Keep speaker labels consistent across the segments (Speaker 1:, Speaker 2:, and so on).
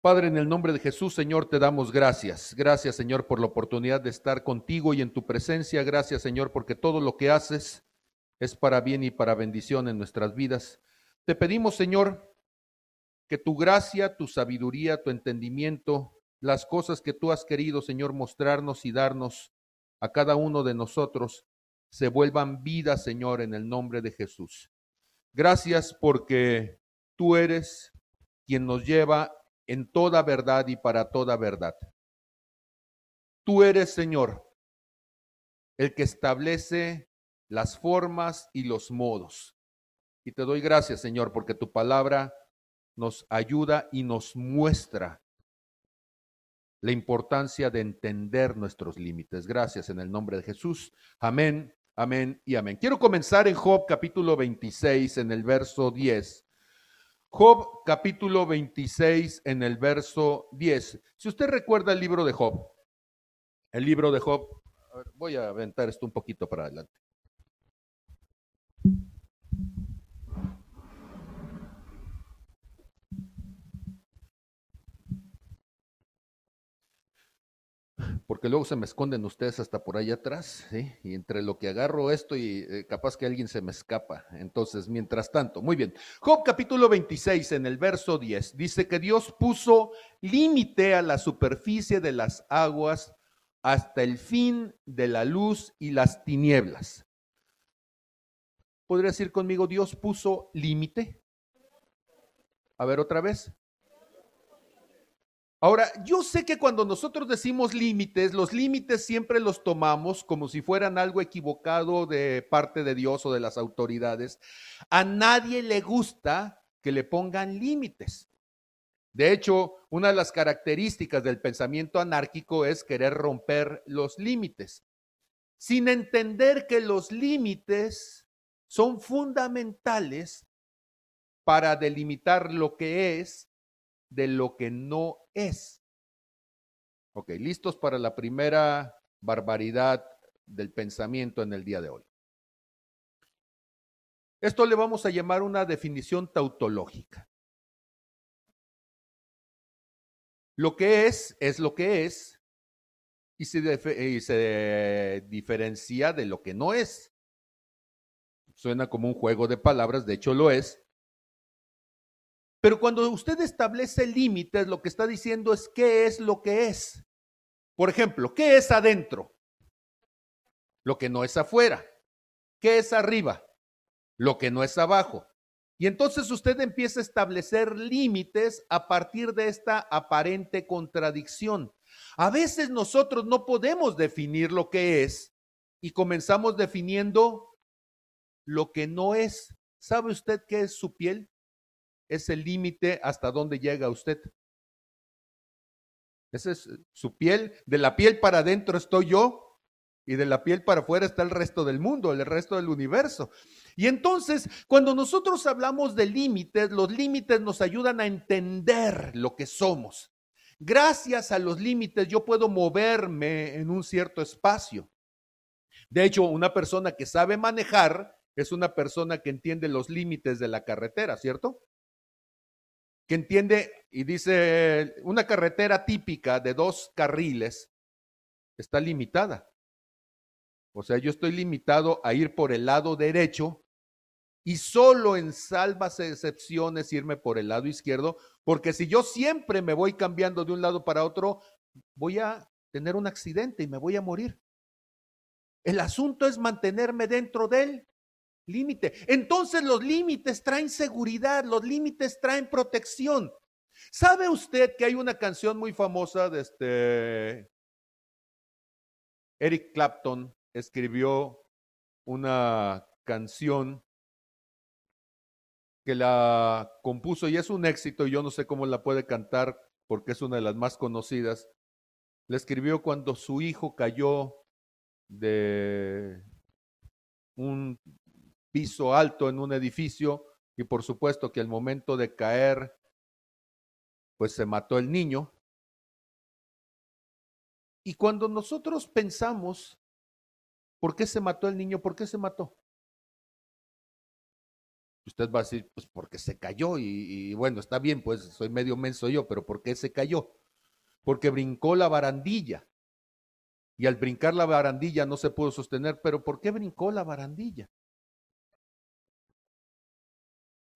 Speaker 1: Padre, en el nombre de Jesús, Señor, te damos gracias. Gracias, Señor, por la oportunidad de estar contigo y en tu presencia. Gracias, Señor, porque todo lo que haces es para bien y para bendición en nuestras vidas. Te pedimos, Señor, que tu gracia, tu sabiduría, tu entendimiento, las cosas que tú has querido, Señor, mostrarnos y darnos a cada uno de nosotros, se vuelvan vida, Señor, en el nombre de Jesús. Gracias porque tú eres quien nos lleva en toda verdad y para toda verdad. Tú eres, Señor, el que establece las formas y los modos. Y te doy gracias, Señor, porque tu palabra nos ayuda y nos muestra la importancia de entender nuestros límites. Gracias en el nombre de Jesús. Amén, amén y amén. Quiero comenzar en Job capítulo 26, en el verso 10. Job capítulo 26 en el verso 10. Si usted recuerda el libro de Job, el libro de Job, voy a aventar esto un poquito para adelante. Porque luego se me esconden ustedes hasta por allá atrás, ¿sí? y entre lo que agarro esto y eh, capaz que alguien se me escapa. Entonces, mientras tanto, muy bien. Job capítulo 26 en el verso 10 dice que Dios puso límite a la superficie de las aguas hasta el fin de la luz y las tinieblas. ¿Podría decir conmigo, Dios puso límite? A ver otra vez. Ahora, yo sé que cuando nosotros decimos límites, los límites siempre los tomamos como si fueran algo equivocado de parte de Dios o de las autoridades. A nadie le gusta que le pongan límites. De hecho, una de las características del pensamiento anárquico es querer romper los límites, sin entender que los límites son fundamentales para delimitar lo que es de lo que no es. Ok, listos para la primera barbaridad del pensamiento en el día de hoy. Esto le vamos a llamar una definición tautológica. Lo que es, es lo que es, y se, y se diferencia de lo que no es. Suena como un juego de palabras, de hecho lo es, pero cuando usted establece límites, lo que está diciendo es qué es lo que es. Por ejemplo, ¿qué es adentro? Lo que no es afuera. ¿Qué es arriba? Lo que no es abajo. Y entonces usted empieza a establecer límites a partir de esta aparente contradicción. A veces nosotros no podemos definir lo que es y comenzamos definiendo lo que no es. ¿Sabe usted qué es su piel? Es el límite hasta donde llega usted. Esa es su piel. De la piel para adentro estoy yo y de la piel para afuera está el resto del mundo, el resto del universo. Y entonces, cuando nosotros hablamos de límites, los límites nos ayudan a entender lo que somos. Gracias a los límites yo puedo moverme en un cierto espacio. De hecho, una persona que sabe manejar es una persona que entiende los límites de la carretera, ¿cierto? Que entiende y dice, una carretera típica de dos carriles está limitada. O sea, yo estoy limitado a ir por el lado derecho y solo en salvas excepciones irme por el lado izquierdo, porque si yo siempre me voy cambiando de un lado para otro, voy a tener un accidente y me voy a morir. El asunto es mantenerme dentro de él límite. Entonces los límites traen seguridad, los límites traen protección. ¿Sabe usted que hay una canción muy famosa de este Eric Clapton escribió una canción que la compuso y es un éxito, y yo no sé cómo la puede cantar porque es una de las más conocidas. La escribió cuando su hijo cayó de un piso alto en un edificio y por supuesto que al momento de caer, pues se mató el niño. Y cuando nosotros pensamos, ¿por qué se mató el niño? ¿Por qué se mató? Usted va a decir, pues porque se cayó y, y bueno, está bien, pues soy medio menso yo, pero ¿por qué se cayó? Porque brincó la barandilla. Y al brincar la barandilla no se pudo sostener, pero ¿por qué brincó la barandilla?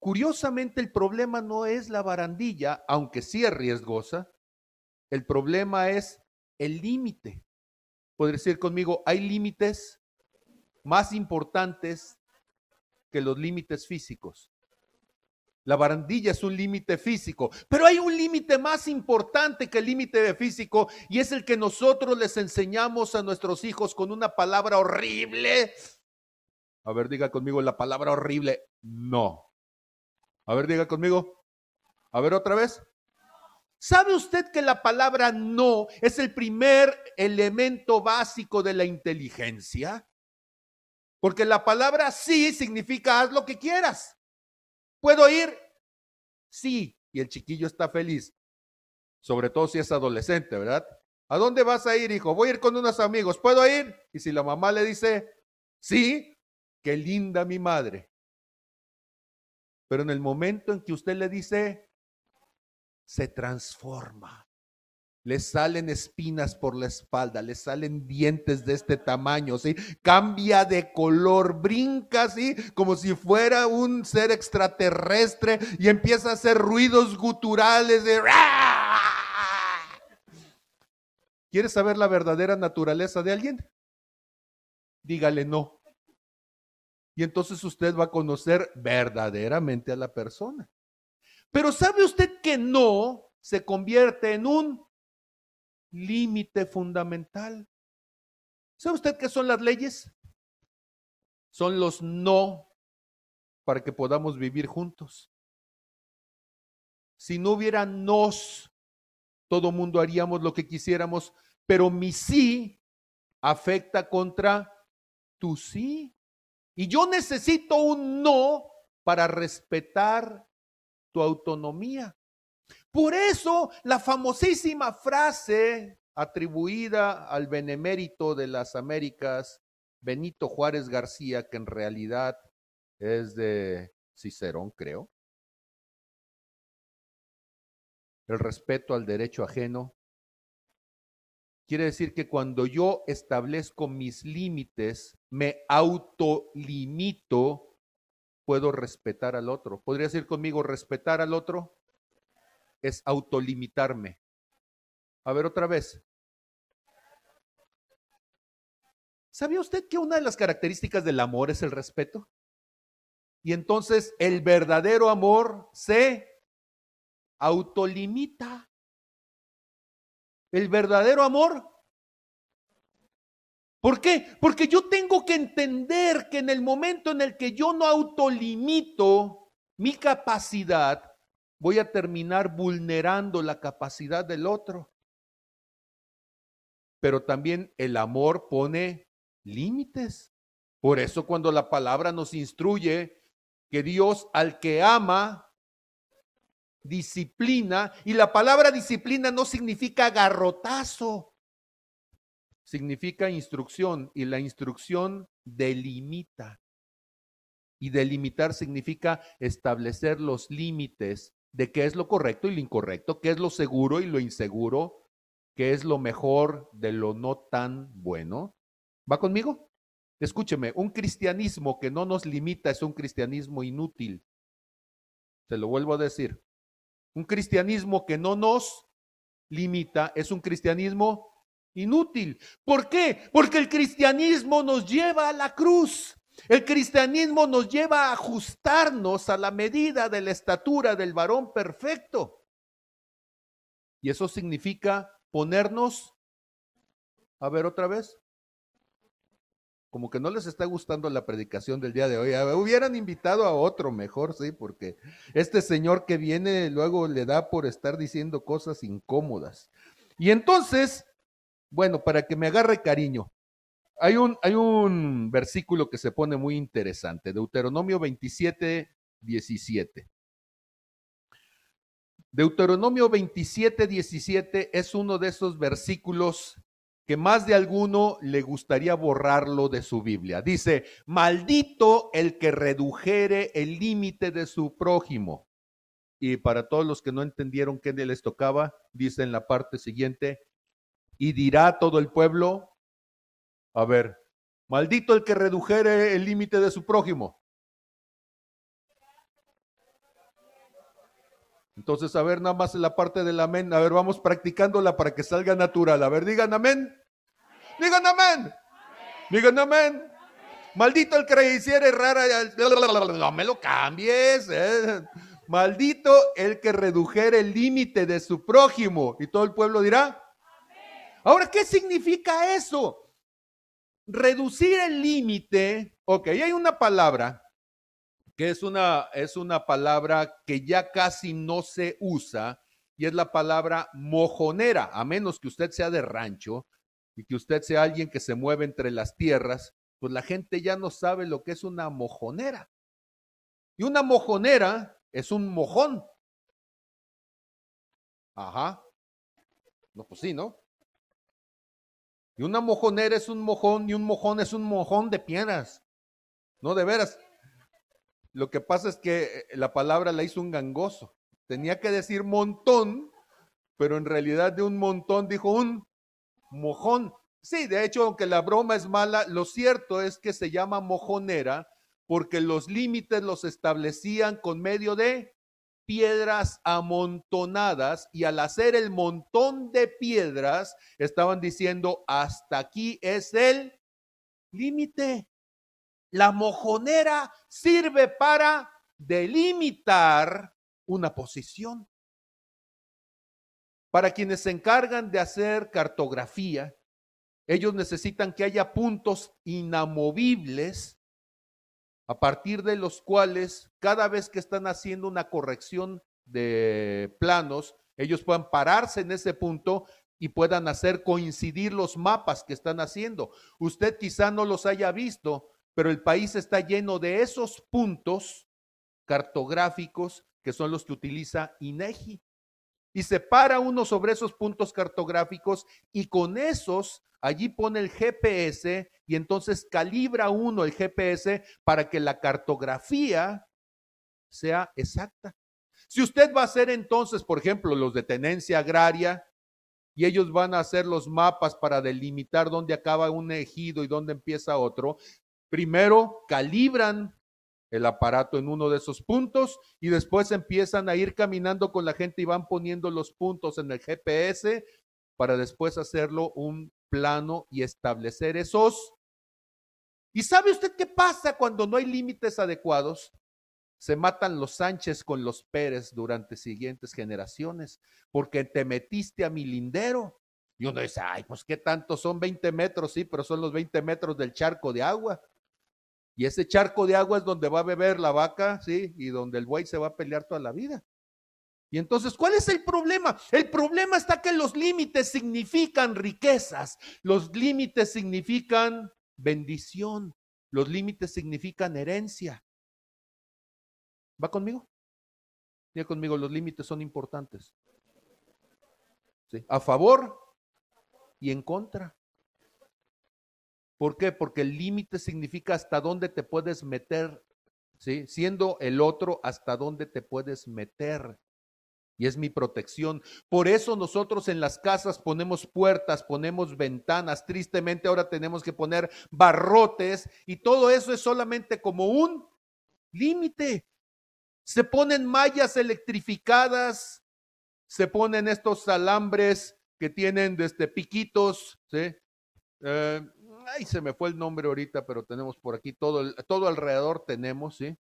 Speaker 1: Curiosamente, el problema no es la barandilla, aunque sí es riesgosa. El problema es el límite. Podría decir conmigo, hay límites más importantes que los límites físicos. La barandilla es un límite físico, pero hay un límite más importante que el límite físico y es el que nosotros les enseñamos a nuestros hijos con una palabra horrible. A ver, diga conmigo la palabra horrible. No. A ver, diga conmigo. A ver otra vez. ¿Sabe usted que la palabra no es el primer elemento básico de la inteligencia? Porque la palabra sí significa haz lo que quieras. ¿Puedo ir? Sí. Y el chiquillo está feliz. Sobre todo si es adolescente, ¿verdad? ¿A dónde vas a ir, hijo? Voy a ir con unos amigos. ¿Puedo ir? Y si la mamá le dice, sí, qué linda mi madre. Pero en el momento en que usted le dice, se transforma. Le salen espinas por la espalda, le salen dientes de este tamaño, ¿sí? Cambia de color, brinca así como si fuera un ser extraterrestre y empieza a hacer ruidos guturales de ¿Quieres saber la verdadera naturaleza de alguien? Dígale no y entonces usted va a conocer verdaderamente a la persona. Pero ¿sabe usted que no se convierte en un límite fundamental? ¿Sabe usted qué son las leyes? Son los no para que podamos vivir juntos. Si no hubiera nos, todo mundo haríamos lo que quisiéramos, pero mi sí afecta contra tu sí. Y yo necesito un no para respetar tu autonomía. Por eso la famosísima frase atribuida al benemérito de las Américas, Benito Juárez García, que en realidad es de Cicerón, creo. El respeto al derecho ajeno Quiere decir que cuando yo establezco mis límites, me autolimito, puedo respetar al otro. ¿Podría decir conmigo respetar al otro? Es autolimitarme. A ver otra vez. ¿Sabía usted que una de las características del amor es el respeto? Y entonces el verdadero amor se autolimita. El verdadero amor. ¿Por qué? Porque yo tengo que entender que en el momento en el que yo no autolimito mi capacidad, voy a terminar vulnerando la capacidad del otro. Pero también el amor pone límites. Por eso cuando la palabra nos instruye que Dios al que ama, disciplina, y la palabra disciplina no significa garrotazo, significa instrucción, y la instrucción delimita. Y delimitar significa establecer los límites de qué es lo correcto y lo incorrecto, qué es lo seguro y lo inseguro, qué es lo mejor de lo no tan bueno. ¿Va conmigo? Escúcheme, un cristianismo que no nos limita es un cristianismo inútil. Se lo vuelvo a decir. Un cristianismo que no nos limita es un cristianismo inútil. ¿Por qué? Porque el cristianismo nos lleva a la cruz. El cristianismo nos lleva a ajustarnos a la medida de la estatura del varón perfecto. Y eso significa ponernos, a ver otra vez, como que no les está gustando la predicación del día de hoy. Hubieran invitado a otro mejor, sí, porque este señor que viene luego le da por estar diciendo cosas incómodas. Y entonces, bueno, para que me agarre cariño, hay un, hay un versículo que se pone muy interesante, Deuteronomio 27, 17. Deuteronomio 27, 17 es uno de esos versículos que más de alguno le gustaría borrarlo de su Biblia. Dice, maldito el que redujere el límite de su prójimo. Y para todos los que no entendieron qué les tocaba, dice en la parte siguiente, y dirá todo el pueblo, a ver, maldito el que redujere el límite de su prójimo. Entonces, a ver, nada más la parte del amén. A ver, vamos practicándola para que salga natural. A ver, digan amén. Digan amén. Digan amén. Maldito el que hiciera rara. No me lo cambies. Eh. Maldito el que redujera el límite de su prójimo. Y todo el pueblo dirá. Ahora, ¿qué significa eso? Reducir el límite. Ok, hay una palabra que es una, es una palabra que ya casi no se usa y es la palabra mojonera, a menos que usted sea de rancho y que usted sea alguien que se mueve entre las tierras, pues la gente ya no sabe lo que es una mojonera. Y una mojonera es un mojón. Ajá. No, pues sí, ¿no? Y una mojonera es un mojón y un mojón es un mojón de piedras. No, de veras. Lo que pasa es que eh, la palabra la hizo un gangoso. Tenía que decir montón, pero en realidad de un montón dijo un mojón. Sí, de hecho, aunque la broma es mala, lo cierto es que se llama mojonera porque los límites los establecían con medio de piedras amontonadas y al hacer el montón de piedras estaban diciendo hasta aquí es el límite. La mojonera sirve para delimitar una posición. Para quienes se encargan de hacer cartografía, ellos necesitan que haya puntos inamovibles a partir de los cuales cada vez que están haciendo una corrección de planos, ellos puedan pararse en ese punto y puedan hacer coincidir los mapas que están haciendo. Usted quizá no los haya visto, pero el país está lleno de esos puntos cartográficos que son los que utiliza INEGI. Y se para uno sobre esos puntos cartográficos y con esos allí pone el GPS y entonces calibra uno el GPS para que la cartografía sea exacta. Si usted va a hacer entonces, por ejemplo, los de tenencia agraria, y ellos van a hacer los mapas para delimitar dónde acaba un ejido y dónde empieza otro, primero calibran el aparato en uno de esos puntos y después empiezan a ir caminando con la gente y van poniendo los puntos en el GPS para después hacerlo un plano y establecer esos. ¿Y sabe usted qué pasa cuando no hay límites adecuados? Se matan los Sánchez con los Pérez durante siguientes generaciones porque te metiste a mi lindero. Y uno dice, ay, pues qué tanto, son 20 metros, sí, pero son los 20 metros del charco de agua. Y ese charco de agua es donde va a beber la vaca, ¿sí? Y donde el buey se va a pelear toda la vida. Y entonces, ¿cuál es el problema? El problema está que los límites significan riquezas, los límites significan bendición, los límites significan herencia. ¿Va conmigo? Diga conmigo, los límites son importantes. ¿Sí? A favor y en contra. ¿Por qué? Porque el límite significa hasta dónde te puedes meter, ¿sí? Siendo el otro, hasta dónde te puedes meter. Y es mi protección. Por eso nosotros en las casas ponemos puertas, ponemos ventanas. Tristemente ahora tenemos que poner barrotes y todo eso es solamente como un límite. Se ponen mallas electrificadas, se ponen estos alambres que tienen desde piquitos, ¿sí? Eh, ay, se me fue el nombre ahorita, pero tenemos por aquí todo, todo alrededor tenemos, ¿sí?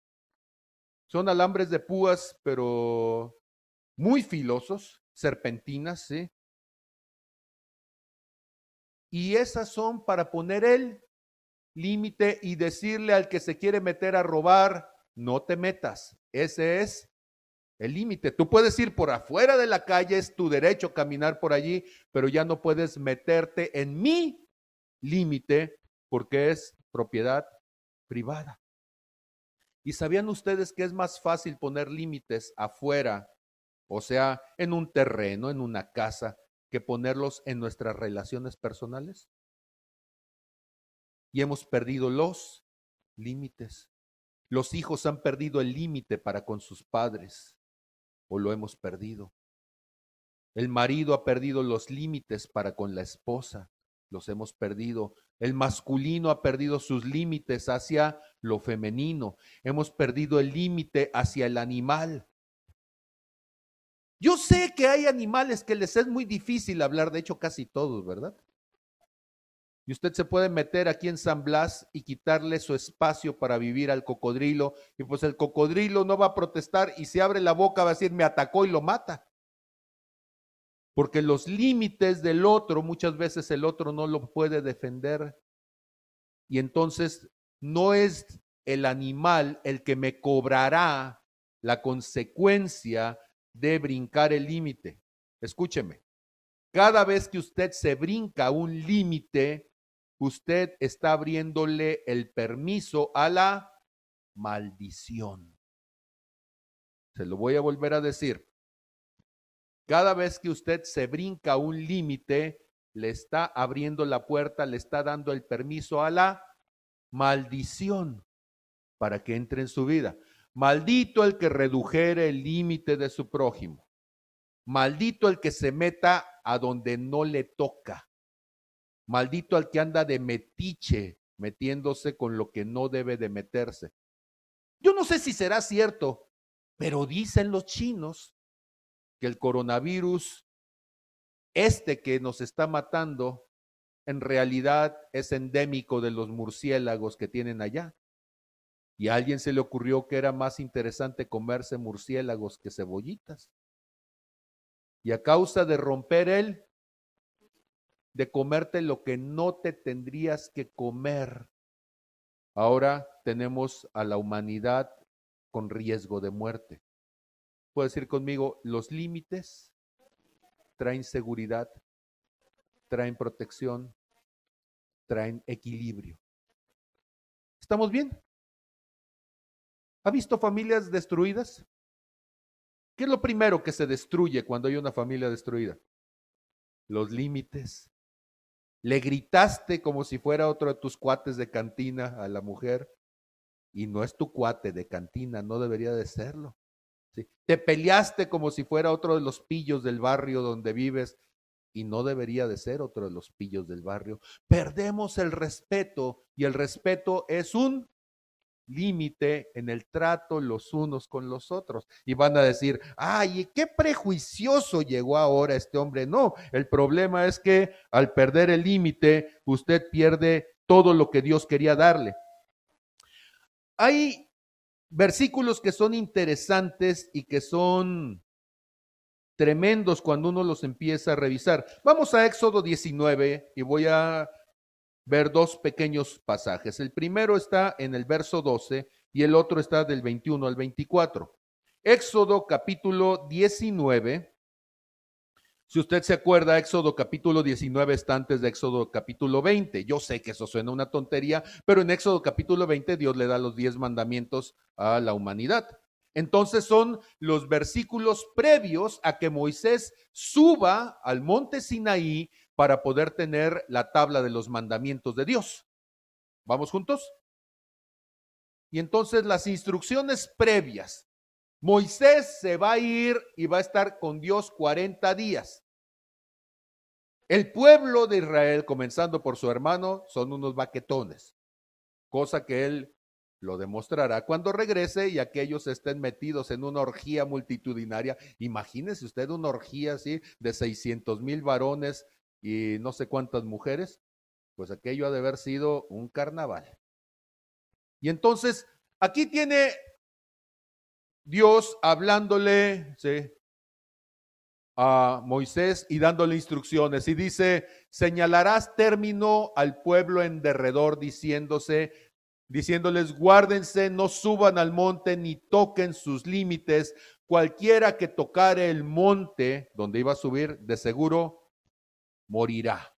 Speaker 1: Son alambres de púas, pero muy filosos, serpentinas, ¿sí? Y esas son para poner el límite y decirle al que se quiere meter a robar, no te metas. Ese es el límite. Tú puedes ir por afuera de la calle, es tu derecho caminar por allí, pero ya no puedes meterte en mi límite porque es propiedad privada. ¿Y sabían ustedes que es más fácil poner límites afuera, o sea, en un terreno, en una casa, que ponerlos en nuestras relaciones personales? Y hemos perdido los límites. Los hijos han perdido el límite para con sus padres o lo hemos perdido. El marido ha perdido los límites para con la esposa, los hemos perdido. El masculino ha perdido sus límites hacia lo femenino. Hemos perdido el límite hacia el animal. Yo sé que hay animales que les es muy difícil hablar, de hecho casi todos, ¿verdad? Y usted se puede meter aquí en San Blas y quitarle su espacio para vivir al cocodrilo. Y pues el cocodrilo no va a protestar y si abre la boca va a decir, me atacó y lo mata. Porque los límites del otro, muchas veces el otro no lo puede defender. Y entonces no es el animal el que me cobrará la consecuencia de brincar el límite. Escúcheme, cada vez que usted se brinca un límite, usted está abriéndole el permiso a la maldición. Se lo voy a volver a decir. Cada vez que usted se brinca un límite, le está abriendo la puerta, le está dando el permiso a la maldición para que entre en su vida. Maldito el que redujere el límite de su prójimo. Maldito el que se meta a donde no le toca. Maldito al que anda de metiche metiéndose con lo que no debe de meterse. Yo no sé si será cierto, pero dicen los chinos que el coronavirus, este que nos está matando, en realidad es endémico de los murciélagos que tienen allá. Y a alguien se le ocurrió que era más interesante comerse murciélagos que cebollitas. Y a causa de romper él, de comerte lo que no te tendrías que comer. Ahora tenemos a la humanidad con riesgo de muerte. Puedes decir conmigo, los límites traen seguridad, traen protección, traen equilibrio. ¿Estamos bien? ¿Ha visto familias destruidas? ¿Qué es lo primero que se destruye cuando hay una familia destruida? Los límites, le gritaste como si fuera otro de tus cuates de cantina a la mujer y no es tu cuate de cantina, no debería de serlo. Te peleaste como si fuera otro de los pillos del barrio donde vives y no debería de ser otro de los pillos del barrio. Perdemos el respeto y el respeto es un límite en el trato los unos con los otros. Y van a decir, ay, qué prejuicioso llegó ahora este hombre. No, el problema es que al perder el límite, usted pierde todo lo que Dios quería darle. Hay versículos que son interesantes y que son tremendos cuando uno los empieza a revisar. Vamos a Éxodo 19 y voy a ver dos pequeños pasajes. El primero está en el verso 12 y el otro está del 21 al 24. Éxodo capítulo 19. Si usted se acuerda, Éxodo capítulo 19 está antes de Éxodo capítulo 20. Yo sé que eso suena una tontería, pero en Éxodo capítulo 20 Dios le da los diez mandamientos a la humanidad. Entonces son los versículos previos a que Moisés suba al monte Sinaí para poder tener la tabla de los mandamientos de Dios. ¿Vamos juntos? Y entonces las instrucciones previas. Moisés se va a ir y va a estar con Dios 40 días. El pueblo de Israel, comenzando por su hermano, son unos baquetones, cosa que él lo demostrará cuando regrese y aquellos estén metidos en una orgía multitudinaria. Imagínese usted una orgía así de 600 mil varones y no sé cuántas mujeres, pues aquello ha de haber sido un carnaval. Y entonces, aquí tiene Dios hablándole a Moisés y dándole instrucciones. Y dice, señalarás término al pueblo en derredor, diciéndose, diciéndoles, guárdense, no suban al monte ni toquen sus límites. Cualquiera que tocare el monte donde iba a subir, de seguro morirá.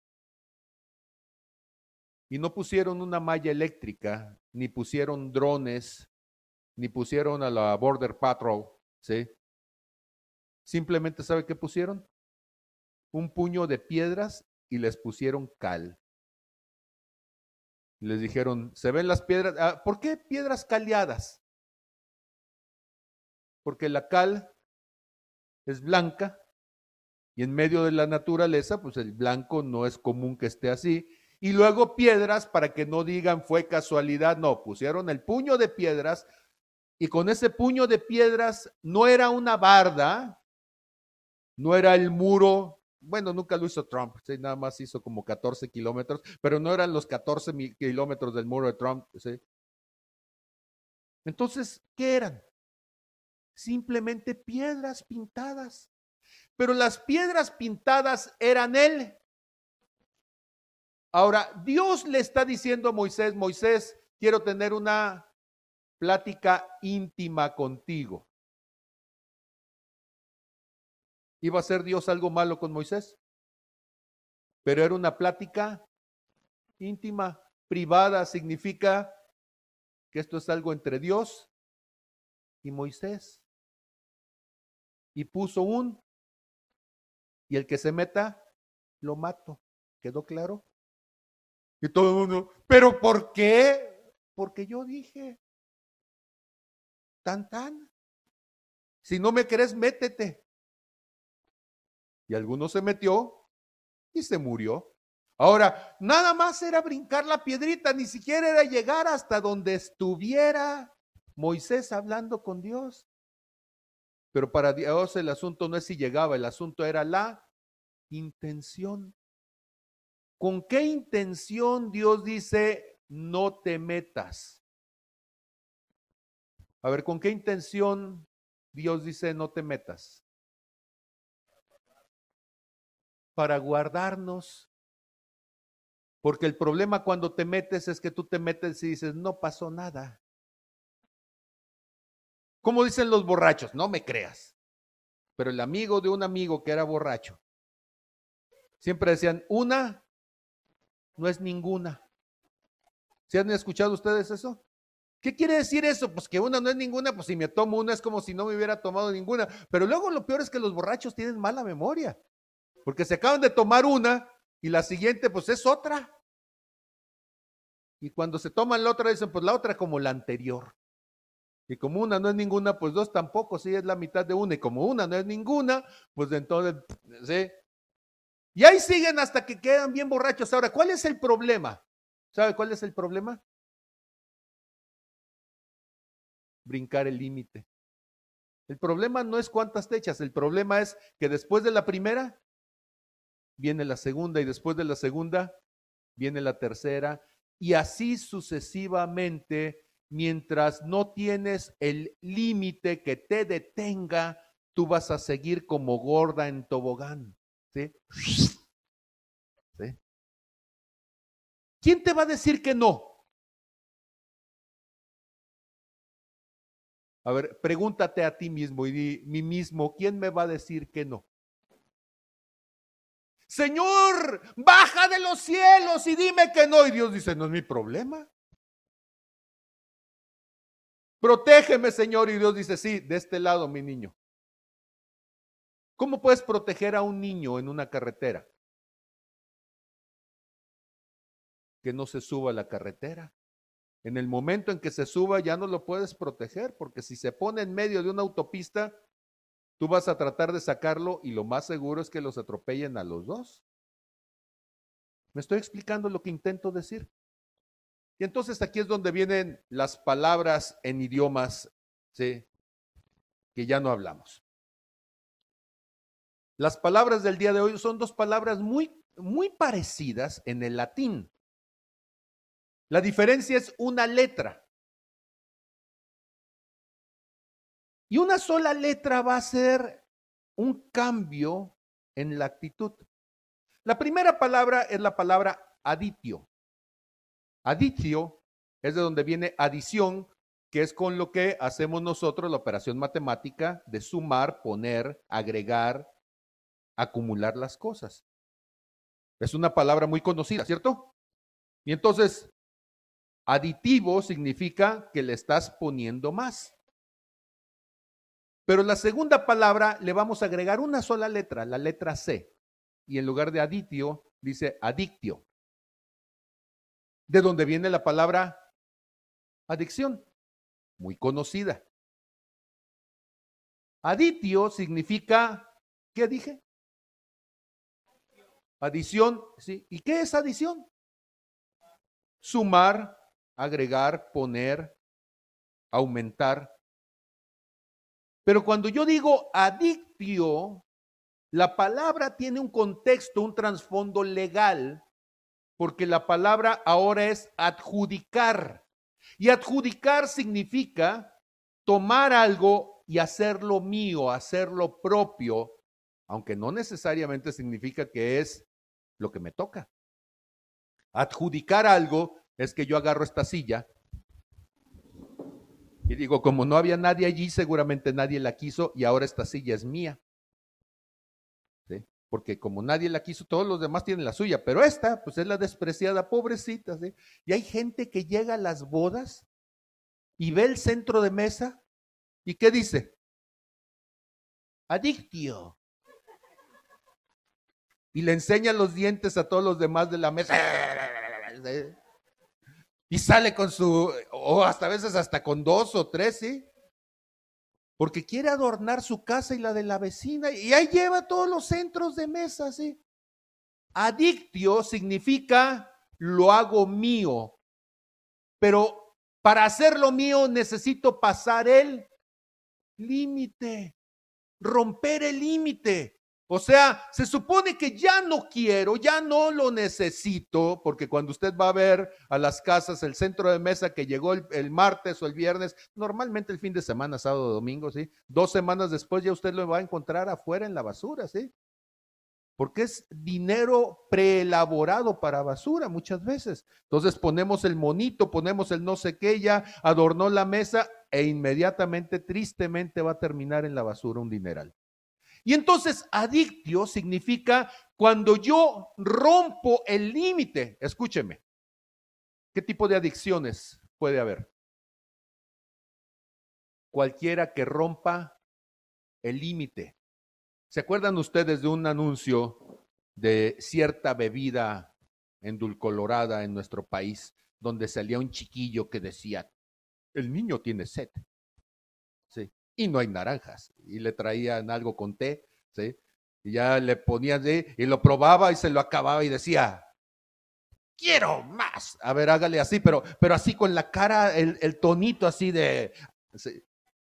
Speaker 1: Y no pusieron una malla eléctrica, ni pusieron drones, ni pusieron a la Border Patrol, ¿sí? Simplemente, ¿sabe qué pusieron? un puño de piedras y les pusieron cal. Les dijeron, ¿se ven las piedras? Ah, ¿Por qué piedras caleadas? Porque la cal es blanca y en medio de la naturaleza, pues el blanco no es común que esté así. Y luego piedras para que no digan fue casualidad, no, pusieron el puño de piedras y con ese puño de piedras no era una barda, no era el muro, bueno, nunca lo hizo Trump, nada más hizo como 14 kilómetros, pero no eran los 14 kilómetros del muro de Trump. Entonces, ¿qué eran? Simplemente piedras pintadas. Pero las piedras pintadas eran él. Ahora, Dios le está diciendo a Moisés, Moisés, quiero tener una plática íntima contigo. ¿Iba a ser Dios algo malo con Moisés? Pero era una plática íntima, privada, significa que esto es algo entre Dios y Moisés. Y puso un, y el que se meta, lo mato. ¿Quedó claro? Y todo el mundo, ¿pero por qué? Porque yo dije. Tan, tan. Si no me crees, métete. Y alguno se metió y se murió. Ahora, nada más era brincar la piedrita, ni siquiera era llegar hasta donde estuviera Moisés hablando con Dios. Pero para Dios el asunto no es si llegaba, el asunto era la intención. ¿Con qué intención Dios dice no te metas? A ver, ¿con qué intención Dios dice no te metas? Para guardarnos. Porque el problema cuando te metes es que tú te metes y dices, no pasó nada. ¿Cómo dicen los borrachos? No me creas. Pero el amigo de un amigo que era borracho, siempre decían, una no es ninguna. ¿Se han escuchado ustedes eso? ¿Qué quiere decir eso? Pues que una no es ninguna, pues si me tomo una es como si no me hubiera tomado ninguna. Pero luego lo peor es que los borrachos tienen mala memoria, porque se acaban de tomar una y la siguiente pues es otra. Y cuando se toman la otra dicen pues la otra como la anterior. Y como una no es ninguna, pues dos tampoco, sí es la mitad de una. Y como una no es ninguna, pues entonces, ¿sí? Y ahí siguen hasta que quedan bien borrachos. Ahora, ¿cuál es el problema? ¿Sabe cuál es el problema? Brincar el límite. El problema no es cuántas techas, el problema es que después de la primera viene la segunda y después de la segunda viene la tercera y así sucesivamente mientras no tienes el límite que te detenga, tú vas a seguir como gorda en tobogán. ¿sí? ¿Sí? ¿Quién te va a decir que no? A ver, pregúntate a ti mismo y di, mí mismo, ¿quién me va a decir que no? Señor, baja de los cielos y dime que no. Y Dios dice, no es mi problema. Protégeme, Señor. Y Dios dice, sí, de este lado, mi niño. ¿Cómo puedes proteger a un niño en una carretera? Que no se suba a la carretera. En el momento en que se suba ya no lo puedes proteger, porque si se pone en medio de una autopista, tú vas a tratar de sacarlo y lo más seguro es que los atropellen a los dos. ¿Me estoy explicando lo que intento decir? Y entonces aquí es donde vienen las palabras en idiomas que ya no hablamos. Las palabras del día de hoy son dos palabras muy, muy parecidas en el latín. La diferencia es una letra. Y una sola letra va a ser un cambio en la actitud. La primera palabra es la palabra aditio. Aditio es de donde viene adición, que es con lo que hacemos nosotros la operación matemática de sumar, poner, agregar, acumular las cosas. Es una palabra muy conocida, ¿cierto? Y entonces, Aditivo significa que le estás poniendo más. Pero la segunda palabra le vamos a agregar una sola letra, la letra C. y en lugar de aditio dice adictio. De donde viene la palabra adicción, muy conocida. Aditio significa, ¿qué dije? Adición, ¿sí? ¿Y qué es adición? Sumar, agregar, poner, aumentar. Pero cuando yo digo adictio, la palabra tiene un contexto, un trasfondo legal, porque la palabra ahora es adjudicar. Y adjudicar significa tomar algo y hacerlo mío, hacerlo propio, aunque no necesariamente significa que es lo que me toca. Adjudicar algo es que yo agarro esta silla y digo, como no había nadie allí, seguramente nadie la quiso y ahora esta silla es mía. Porque como nadie la quiso, todos los demás tienen la suya, pero esta, pues es la despreciada, pobrecita. Y hay gente que llega a las bodas y ve el centro de mesa y ¿qué dice? Adictio y le enseña los dientes a todos los demás de la mesa. Y sale con su, o hasta veces hasta con dos o tres, ¿sí? Porque quiere adornar su casa y la de la vecina. Y ahí lleva todos los centros de mesa, ¿sí? Adictio significa lo hago mío. Pero para hacerlo mío necesito pasar el límite, romper el límite. O sea, se supone que ya no quiero, ya no lo necesito, porque cuando usted va a ver a las casas el centro de mesa que llegó el, martes o el viernes, normalmente el fin de semana, sábado, domingo, ¿sí? Dos semanas después ya usted lo va a encontrar afuera en la basura, ¿sí? Porque es dinero preelaborado para basura muchas veces. Entonces ponemos el monito, ponemos el no sé qué, ya adornó la mesa e inmediatamente, tristemente, va a terminar en la basura un dineral. Y entonces adictio significa cuando yo rompo el límite. Escúcheme. ¿Qué tipo de adicciones puede haber? Cualquiera que rompa el límite. ¿Se acuerdan ustedes de un anuncio de cierta bebida endulcolorada en nuestro país donde salía un chiquillo que decía, el niño tiene sed? Y no hay naranjas. Y le traían algo con té, ¿sí? Y ya le ponían, ¿sí? y lo probaba y se lo acababa y decía, quiero más. A ver, hágale así, pero, pero así con la cara, el, tonito así de,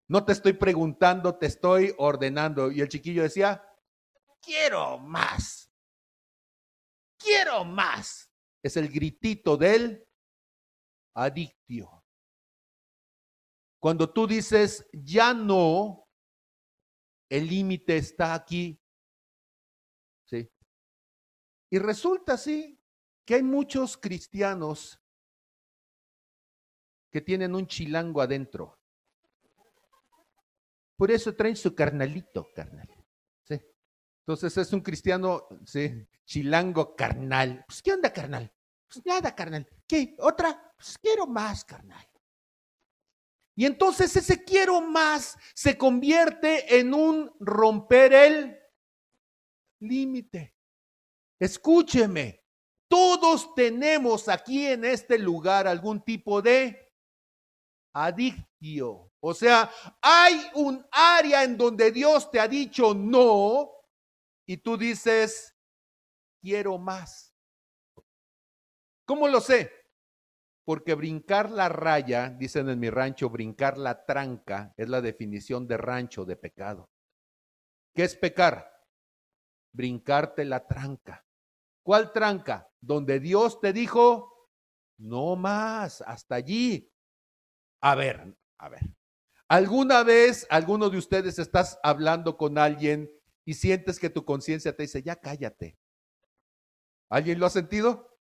Speaker 1: no te estoy preguntando, te estoy ordenando. Y el chiquillo decía, quiero más. Quiero más. Es el gritito del adictio. Cuando tú dices, ya no, el límite está aquí. ¿Sí? Y resulta así que hay muchos cristianos que tienen un chilango adentro. Por eso traen su carnalito, carnal. ¿Sí? Entonces es un cristiano, ¿sí? chilango carnal. Pues, ¿qué onda, carnal? Pues nada, carnal. ¿Qué? ¿Otra? Pues quiero más, carnal. Y entonces ese quiero más se convierte en un romper el límite. Escúcheme, todos tenemos aquí en este lugar algún tipo de adictio. O sea, hay un área en donde Dios te ha dicho no y tú dices, quiero más. ¿Cómo lo sé? Porque brincar la raya, dicen en mi rancho, brincar la tranca es la definición de rancho, de pecado. ¿Qué es pecar? Brincarte la tranca. ¿Cuál tranca? Donde Dios te dijo, no más, hasta allí. A ver, a ver. ¿Alguna vez, alguno de ustedes estás hablando con alguien y sientes que tu conciencia te dice, ya cállate? ¿Alguien lo ha sentido?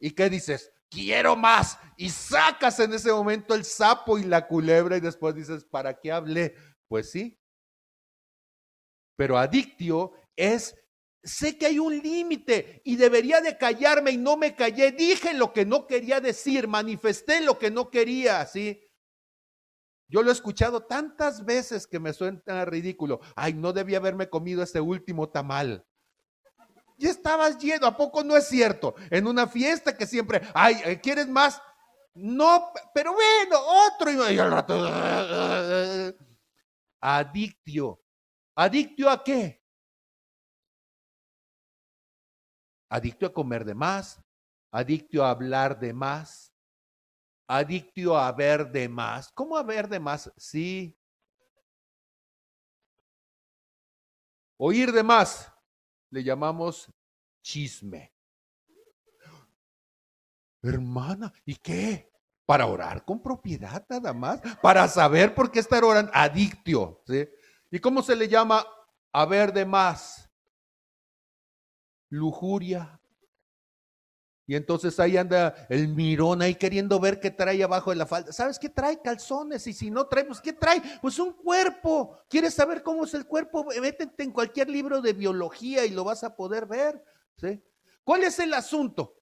Speaker 1: ¿Y qué dices? Quiero más. Y sacas en ese momento el sapo y la culebra y después dices, ¿para qué hablé? Pues sí. Pero adictio es, sé que hay un límite y debería de callarme y no me callé. Dije lo que no quería decir, manifesté lo que no quería, ¿sí? Yo lo he escuchado tantas veces que me suena ridículo. Ay, no debía haberme comido ese último tamal. Ya estabas lleno, ¿a poco no es cierto? En una fiesta que siempre, ay, eh, ¿quieres más? No, pero bueno, otro. Y al rato, adictio. ¿Adictio a qué? Adicto a comer de más, adicto a hablar de más, adicto a ver de más. ¿Cómo a ver de más? Sí. Oír de más le llamamos chisme. Hermana, ¿y qué? Para orar con propiedad nada más, para saber por qué estar orando, adictio, ¿sí? ¿Y cómo se le llama a ver de más? Lujuria. Y entonces ahí anda el mirón ahí queriendo ver qué trae abajo de la falda. ¿Sabes qué trae? Calzones. Y si no trae, pues ¿qué trae? Pues un cuerpo. ¿Quieres saber cómo es el cuerpo? Métete en cualquier libro de biología y lo vas a poder ver. ¿sí? ¿Cuál es el asunto?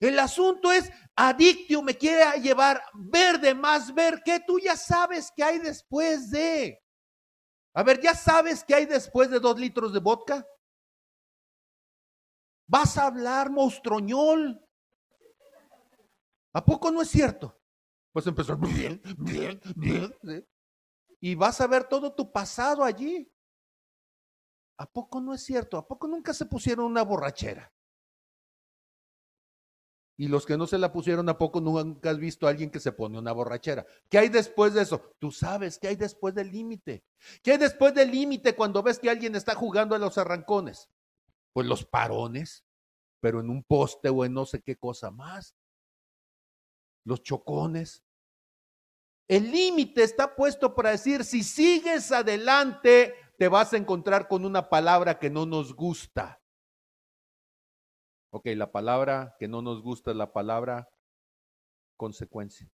Speaker 1: El asunto es adictio, me quiere llevar ver de más, ver que tú ya sabes que hay después de. A ver, ¿ya sabes qué hay después de dos litros de vodka? Vas a hablar monstruñol. ¿A poco no es cierto? Pues empezó bien, bien, bien. Y vas a ver todo tu pasado allí. ¿A poco no es cierto? ¿A poco nunca se pusieron una borrachera? Y los que no se la pusieron, ¿a poco nunca has visto a alguien que se pone una borrachera? ¿Qué hay después de eso? Tú sabes qué hay después del límite. ¿Qué hay después del límite cuando ves que alguien está jugando a los arrancones? Pues los parones, pero en un poste o en no sé qué cosa más. Los chocones. El límite está puesto para decir, si sigues adelante, te vas a encontrar con una palabra que no nos gusta. Ok, la palabra que no nos gusta es la palabra consecuencia.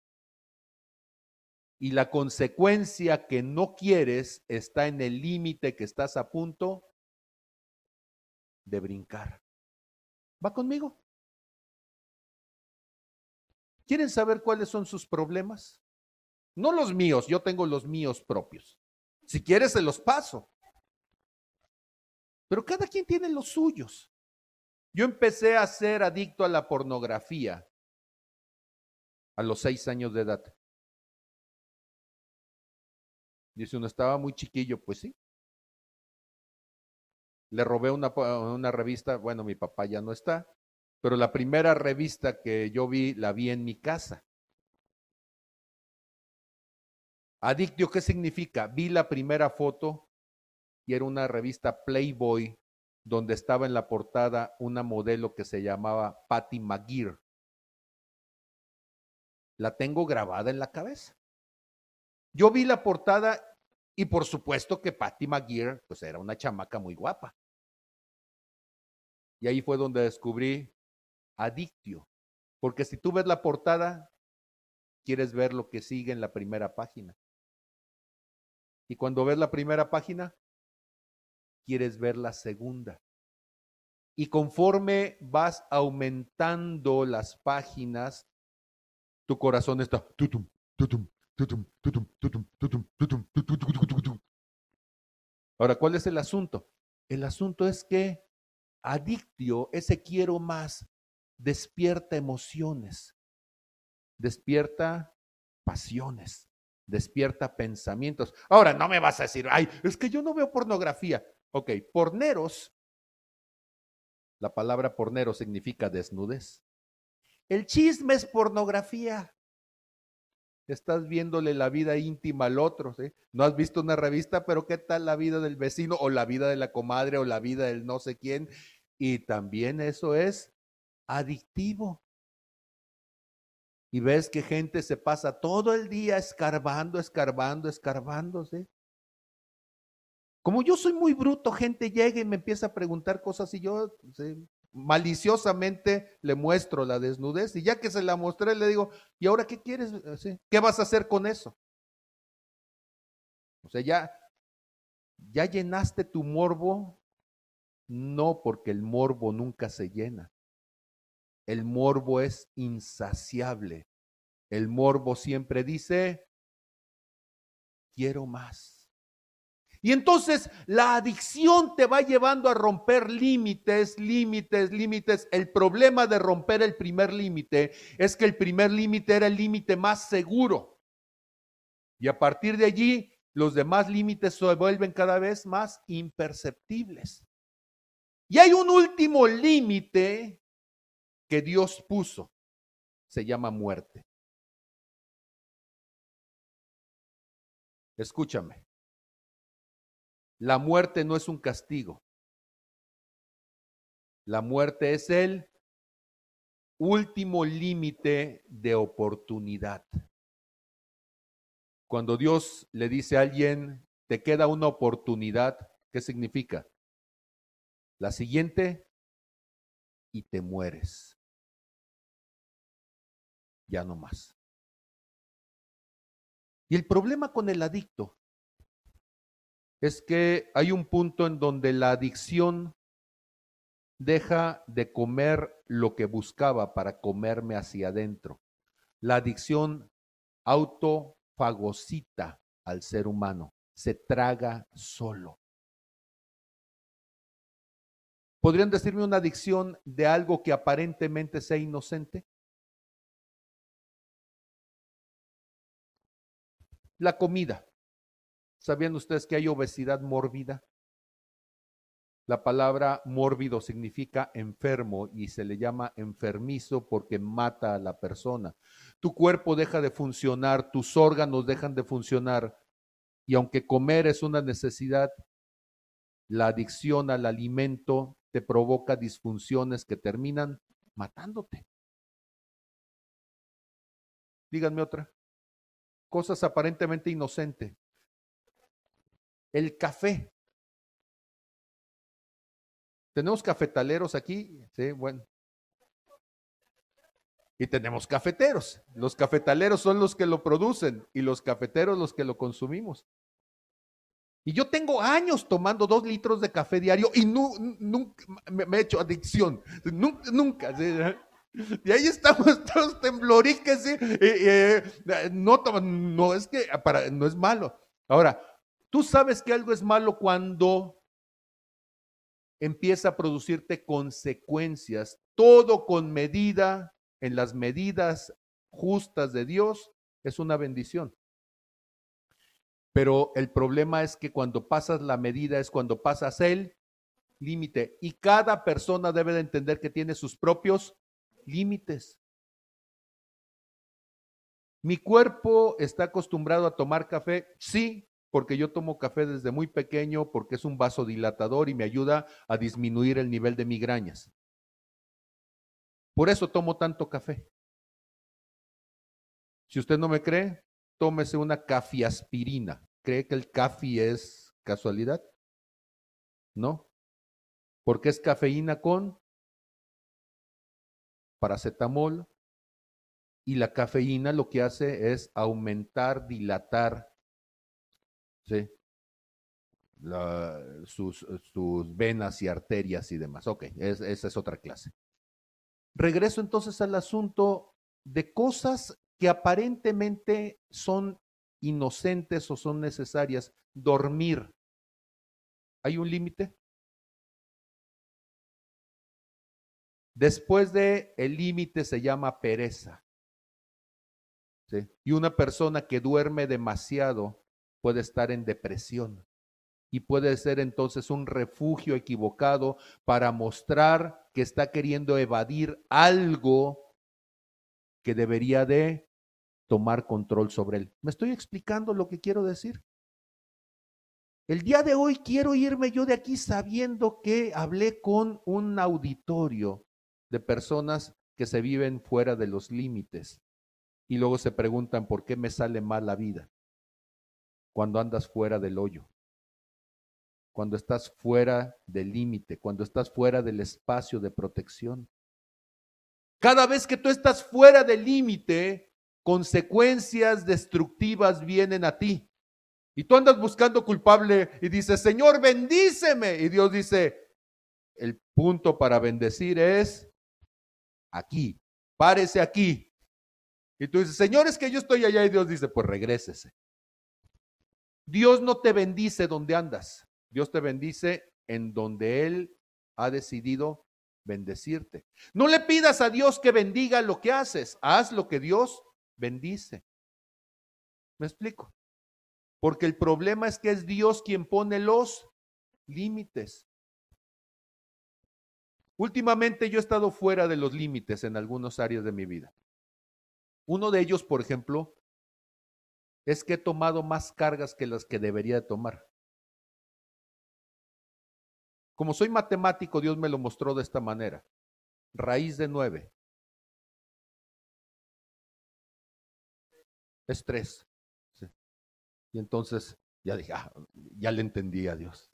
Speaker 1: Y la consecuencia que no quieres está en el límite que estás a punto de brincar. ¿Va conmigo? ¿Quieren saber cuáles son sus problemas? No los míos, yo tengo los míos propios. Si quieres, se los paso. Pero cada quien tiene los suyos. Yo empecé a ser adicto a la pornografía a los seis años de edad. Dice uno, estaba muy chiquillo, pues sí le robé una, una revista, bueno, mi papá ya no está, pero la primera revista que yo vi, la vi en mi casa. Adictio, ¿qué significa? Vi la primera foto y era una revista Playboy donde estaba en la portada una modelo que se llamaba Patty McGear. La tengo grabada en la cabeza. Yo vi la portada y por supuesto que Patty McGear pues era una chamaca muy guapa. Y ahí fue donde descubrí adictio. Porque si tú ves la portada, quieres ver lo que sigue en la primera página. Y cuando ves la primera página, quieres ver la segunda. Y conforme vas aumentando las páginas, tu corazón está Ahora, ¿cuál es el asunto? El asunto es que Adictio, ese quiero más, despierta emociones, despierta pasiones, despierta pensamientos. Ahora, no me vas a decir, ay, es que yo no veo pornografía. Ok, porneros, la palabra pornero significa desnudez. El chisme es pornografía. Estás viéndole la vida íntima al otro, ¿sí? No has visto una revista, pero ¿qué tal la vida del vecino o la vida de la comadre o la vida del no sé quién? Y también eso es adictivo. Y ves que gente se pasa todo el día escarbando, escarbando, escarbándose. Como yo soy muy bruto, gente llega y me empieza a preguntar cosas y yo maliciosamente le muestro la desnudez y ya que se la mostré le digo, ¿y ahora qué quieres? ¿Qué vas a hacer con eso? O sea, ya, ya llenaste tu morbo no, porque el morbo nunca se llena. El morbo es insaciable. El morbo siempre dice, quiero más. Y entonces la adicción te va llevando a romper límites, límites, límites. El problema de romper el primer límite es que el primer límite era el límite más seguro. Y a partir de allí, los demás límites se vuelven cada vez más imperceptibles. Y hay un último límite que Dios puso. Se llama muerte. Escúchame. La muerte no es un castigo. La muerte es el último límite de oportunidad. Cuando Dios le dice a alguien, te queda una oportunidad, ¿qué significa? La siguiente, y te mueres. Ya no más. Y el problema con el adicto es que hay un punto en donde la adicción deja de comer lo que buscaba para comerme hacia adentro. La adicción autofagocita al ser humano, se traga solo. ¿Podrían decirme una adicción de algo que aparentemente sea inocente? La comida. ¿Sabían ustedes que hay obesidad mórbida? La palabra mórbido significa enfermo y se le llama enfermizo porque mata a la persona. Tu cuerpo deja de funcionar, tus órganos dejan de funcionar y aunque comer es una necesidad, la adicción al alimento te provoca disfunciones que terminan matándote. Díganme otra. Cosas aparentemente inocentes el café. Tenemos cafetaleros aquí, sí, bueno. Y tenemos cafeteros. Los cafetaleros son los que lo producen y los cafeteros los que lo consumimos. Y yo tengo años tomando dos litros de café diario y nunca me, he hecho adicción. Nunca, nunca. Y ahí estamos todos tembloriques. no, no es que para, no es malo. Ahora, Tú sabes que algo es malo cuando empieza a producirte consecuencias, todo con medida, en las medidas justas de Dios, es una bendición. Pero el problema es que cuando pasas la medida es cuando pasas el límite. Y cada persona debe de entender que tiene sus propios límites. ¿Mi cuerpo está acostumbrado a tomar café? Sí, porque yo tomo café desde muy pequeño porque es un vasodilatador y me ayuda a disminuir el nivel de migrañas. Por eso tomo tanto café. Si usted no me cree, tómese una cafiaspirina. ¿Cree que el cafi es casualidad? No. Porque es cafeína con paracetamol y la cafeína lo que hace es aumentar, dilatar ¿sí? sus, venas y arterias y demás. Ok, esa es otra clase. Regreso entonces al asunto de cosas que aparentemente son inocentes o son necesarias. Dormir. ¿Hay un límite? Después de el límite se llama pereza. ¿sí? Y una persona que duerme demasiado puede estar en depresión y puede ser entonces un refugio equivocado para mostrar que está queriendo evadir algo que debería de tomar control sobre él. ¿Me estoy explicando lo que quiero decir? El día de hoy quiero irme yo de aquí sabiendo que hablé con un auditorio de personas que se viven fuera de los límites y luego se preguntan por qué me sale mal la vida cuando andas fuera del hoyo, cuando estás fuera del límite, cuando estás fuera del espacio de protección. Cada vez que tú estás fuera del límite, consecuencias destructivas vienen a ti. Y tú andas buscando culpable y dices, Señor, bendíceme. Y Dios dice, el punto para bendecir es aquí, párese aquí. Y tú dices, Señor, es que yo estoy allá y Dios dice, pues regrésese. Dios no te bendice donde andas. Dios te bendice en donde Él ha decidido bendecirte. No le pidas a Dios que bendiga lo que haces. Haz lo que Dios bendice. ¿Me explico? Porque el problema es que es Dios quien pone los límites. Últimamente yo he estado fuera de los límites en algunas áreas de mi vida. Uno de ellos, por ejemplo, es que he tomado más cargas que las que debería de tomar. Como soy matemático, Dios me lo mostró de esta manera. Raíz de nueve. Es tres. Y entonces ya dije, ah, ya le entendí a Dios.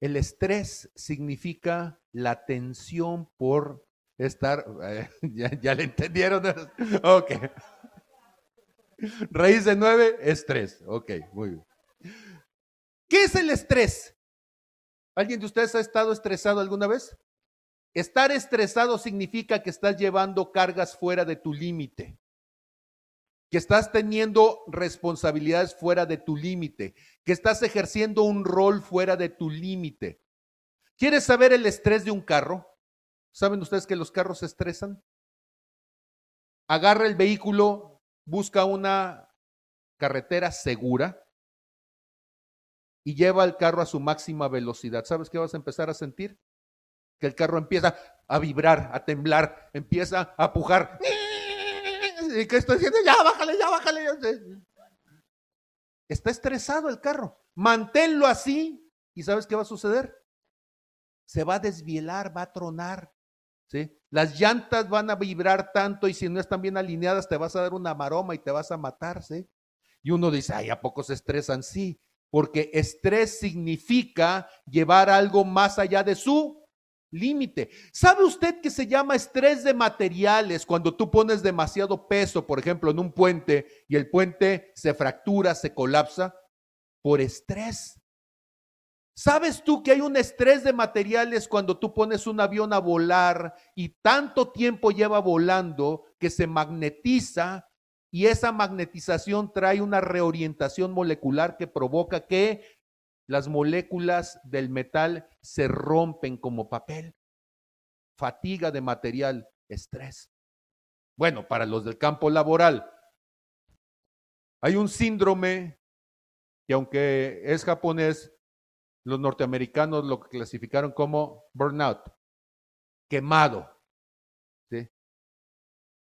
Speaker 1: El estrés significa la tensión por estar, eh, ya, le entendieron. ok. Raíz de nueve, estrés. Ok, muy bien. ¿Qué es el estrés? ¿Alguien de ustedes ha estado estresado alguna vez? Estar estresado significa que estás llevando cargas fuera de tu límite que estás teniendo responsabilidades fuera de tu límite, que estás ejerciendo un rol fuera de tu límite. ¿Quieres saber el estrés de un carro? ¿Saben ustedes que los carros se estresan? Agarra el vehículo, busca una carretera segura y lleva el carro a su máxima velocidad. ¿Sabes qué vas a empezar a sentir? Que el carro empieza a vibrar, a temblar, empieza a pujar. ¿Y qué estoy diciendo? Ya, bájale, ya, bájale. Está estresado el carro. Manténlo así. ¿Y sabes qué va a suceder? Se va a desvielar, va a tronar. ¿Sí? Las llantas van a vibrar tanto y si no están bien alineadas te vas a dar una maroma y te vas a matar. ¿sí? Y uno dice, ay, ¿a poco se estresan? Sí, porque estrés significa llevar algo más allá de su límite. ¿Sabe usted que se llama estrés de materiales cuando tú pones demasiado peso, por ejemplo, en un puente y el puente se fractura, se colapsa? Por estrés. ¿Sabes tú que hay un estrés de materiales cuando tú pones un avión a volar y tanto tiempo lleva volando que se magnetiza y esa magnetización trae una reorientación molecular que provoca que las moléculas del metal se rompen como papel. Fatiga de material, estrés. Bueno, para los del campo laboral, hay un síndrome que aunque es japonés, los norteamericanos lo clasificaron como burnout, quemado.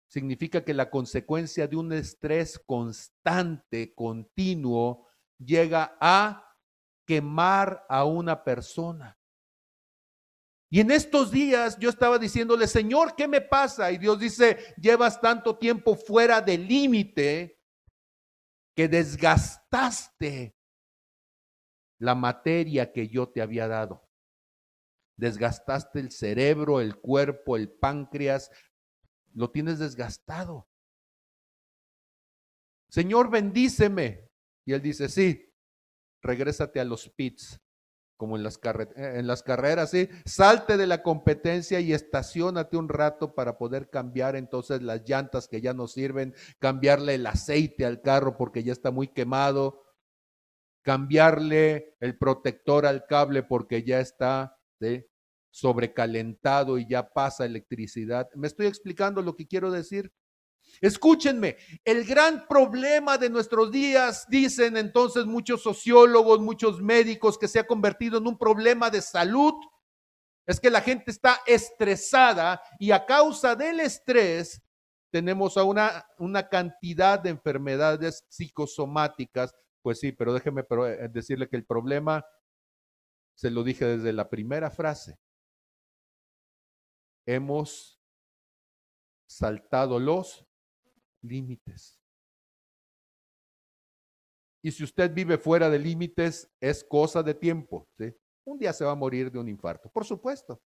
Speaker 1: Significa que la consecuencia de un estrés constante, continuo, llega a quemar a una persona. Y en estos días yo estaba diciéndole, Señor, ¿qué me pasa? Y Dios dice, llevas tanto tiempo fuera del límite que desgastaste la materia que yo te había dado. Desgastaste el cerebro, el cuerpo, el páncreas, lo tienes desgastado. Señor, bendíceme. Y él dice, sí, regrésate a los pits, como en las, eh, en las carreras, ¿sí? Salte de la competencia y estacionate un rato para poder cambiar entonces las llantas que ya no sirven, cambiarle el aceite al carro porque ya está muy quemado, cambiarle el protector al cable porque ya está sobrecalentado y ya pasa electricidad. ¿Me estoy explicando lo que quiero decir? Escúchenme, el gran problema de nuestros días, dicen entonces muchos sociólogos, muchos médicos, que se ha convertido en un problema de salud, es que la gente está estresada y a causa del estrés tenemos a una, una cantidad de enfermedades psicosomáticas. Pues sí, pero déjeme eh, decirle que el problema, se lo dije desde la primera frase, hemos saltado los límites. Y si usted vive fuera de límites, es cosa de tiempo. Un día se va a morir de un infarto, por supuesto.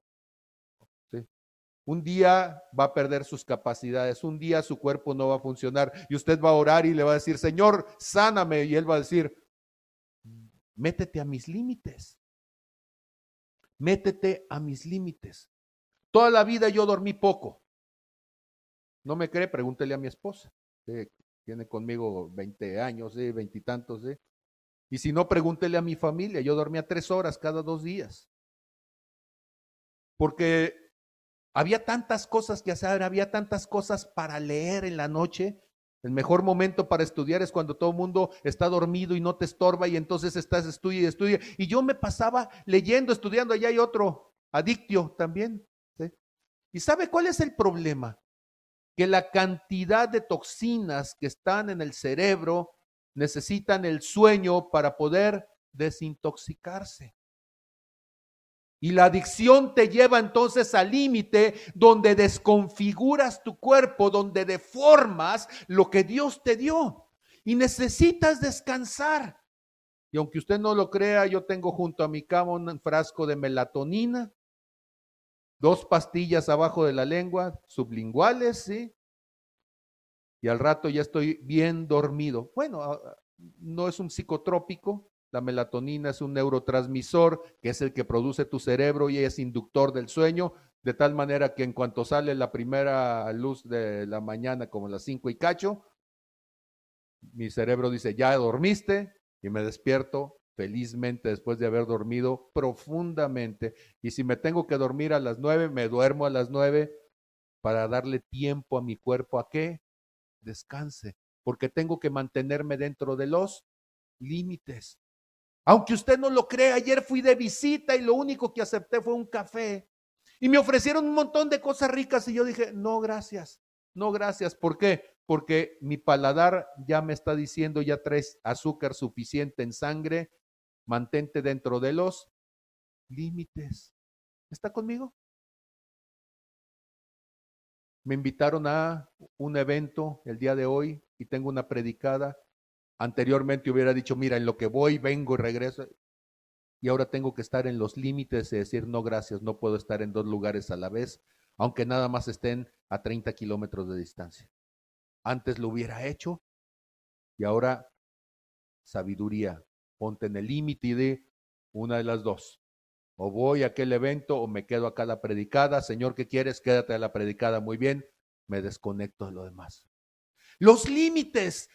Speaker 1: Un día va a perder sus capacidades, un día su cuerpo no va a funcionar y usted va a orar y le va a decir, Señor, sáname. Y él va a decir, métete a mis límites. Métete a mis límites. Toda la vida yo dormí poco. ¿No me cree? Pregúntele a mi esposa. tiene conmigo 20 años, veintitantos. Y si no, pregúntele a mi familia. Yo dormía tres horas cada dos días. Porque había tantas cosas que hacer, había tantas cosas para leer en la noche. El mejor momento para estudiar es cuando todo el mundo está dormido y no te estorba y entonces estás estudia y estudia. Y yo me pasaba leyendo, estudiando. Allá hay otro adictio también. ¿Y sabe cuál es el problema? Que la cantidad de toxinas que están en el cerebro necesitan el sueño para poder desintoxicarse. Y la adicción te lleva entonces al límite donde desconfiguras tu cuerpo, donde deformas lo que Dios te dio. Y necesitas descansar. Y aunque usted no lo crea, yo tengo junto a mi cama un frasco de melatonina, dos pastillas abajo de la lengua, sublinguales, ¿sí? Y al rato ya estoy bien dormido. Bueno, no es un psicotrópico, la melatonina es un neurotransmisor que es el que produce tu cerebro y es inductor del sueño, de tal manera que en cuanto sale la primera luz de la mañana, como las cinco y cacho, mi cerebro dice, ya dormiste, y me despierto felizmente después de haber dormido profundamente. Y si me tengo que dormir a las nueve, me duermo a las nueve para darle tiempo a mi cuerpo a que descanse, porque tengo que mantenerme dentro de los límites. Aunque usted no lo crea, ayer fui de visita y lo único que acepté fue un café. Y me ofrecieron un montón de cosas ricas y yo dije, no, gracias, no, gracias. ¿Por qué? Porque mi paladar ya me está diciendo, ya traes azúcar suficiente en sangre, mantente dentro de los límites. ¿Está conmigo? Me invitaron a un evento el día de hoy y tengo una predicada Anteriormente hubiera dicho, mira, en lo que voy, vengo y regreso. Y ahora tengo que estar en los límites y decir, no, gracias, no puedo estar en dos lugares a la vez, aunque nada más estén a 30 kilómetros de distancia. Antes lo hubiera hecho y ahora sabiduría. Ponte en el límite de una de las dos. O voy a aquel evento o me quedo acá a la predicada. Señor, ¿qué quieres? Quédate a la predicada. Muy bien, me desconecto de lo demás. Los límites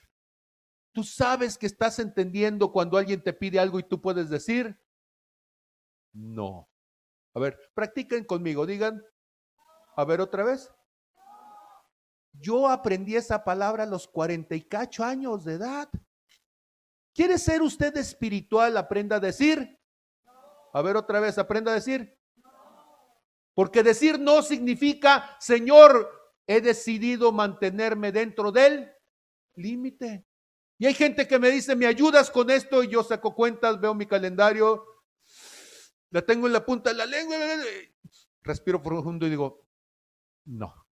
Speaker 1: Tú sabes que estás entendiendo cuando alguien te pide algo y tú puedes decir, no. A ver, practiquen conmigo, digan, a ver otra vez. Yo aprendí esa palabra a los cuarenta y cacho años de edad. ¿Quiere ser usted espiritual? Aprenda a decir. A ver otra vez, aprenda a decir. Porque decir no significa, Señor, he decidido mantenerme dentro del límite. Y hay gente que me dice, ¿me ayudas con esto? Y yo saco cuentas, veo mi calendario, la tengo en la punta de la lengua, respiro profundo y digo, no.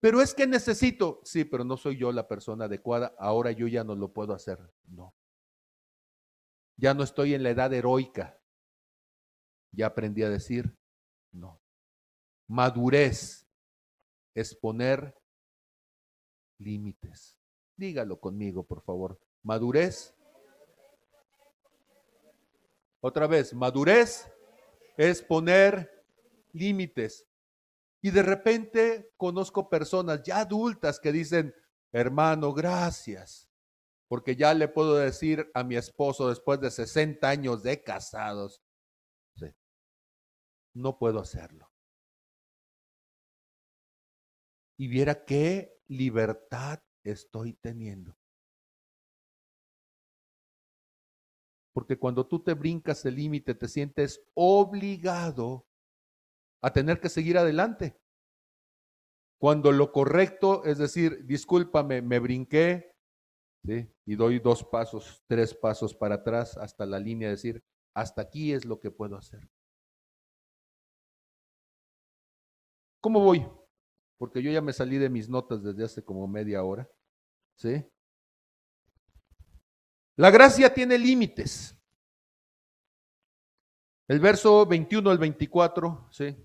Speaker 1: Pero es que necesito, sí, pero no soy yo la persona adecuada, ahora yo ya no lo puedo hacer, no. Ya no estoy en la edad heroica, ya aprendí a decir, no. Madurez es poner límites. Dígalo conmigo, por favor. Madurez. Otra vez, madurez es poner límites. Y de repente conozco personas ya adultas que dicen, hermano, gracias, porque ya le puedo decir a mi esposo después de 60 años de casados, no puedo hacerlo. Y viera qué libertad estoy teniendo. Porque cuando tú te brincas el límite, te sientes obligado a tener que seguir adelante. Cuando lo correcto es decir, discúlpame, me brinqué, y doy dos pasos, tres pasos para atrás hasta la línea, decir, hasta aquí es lo que puedo hacer. ¿Cómo voy? Porque yo ya me salí de mis notas desde hace como media hora. ¿Sí? La gracia tiene límites. El verso 21 al 24, ¿sí?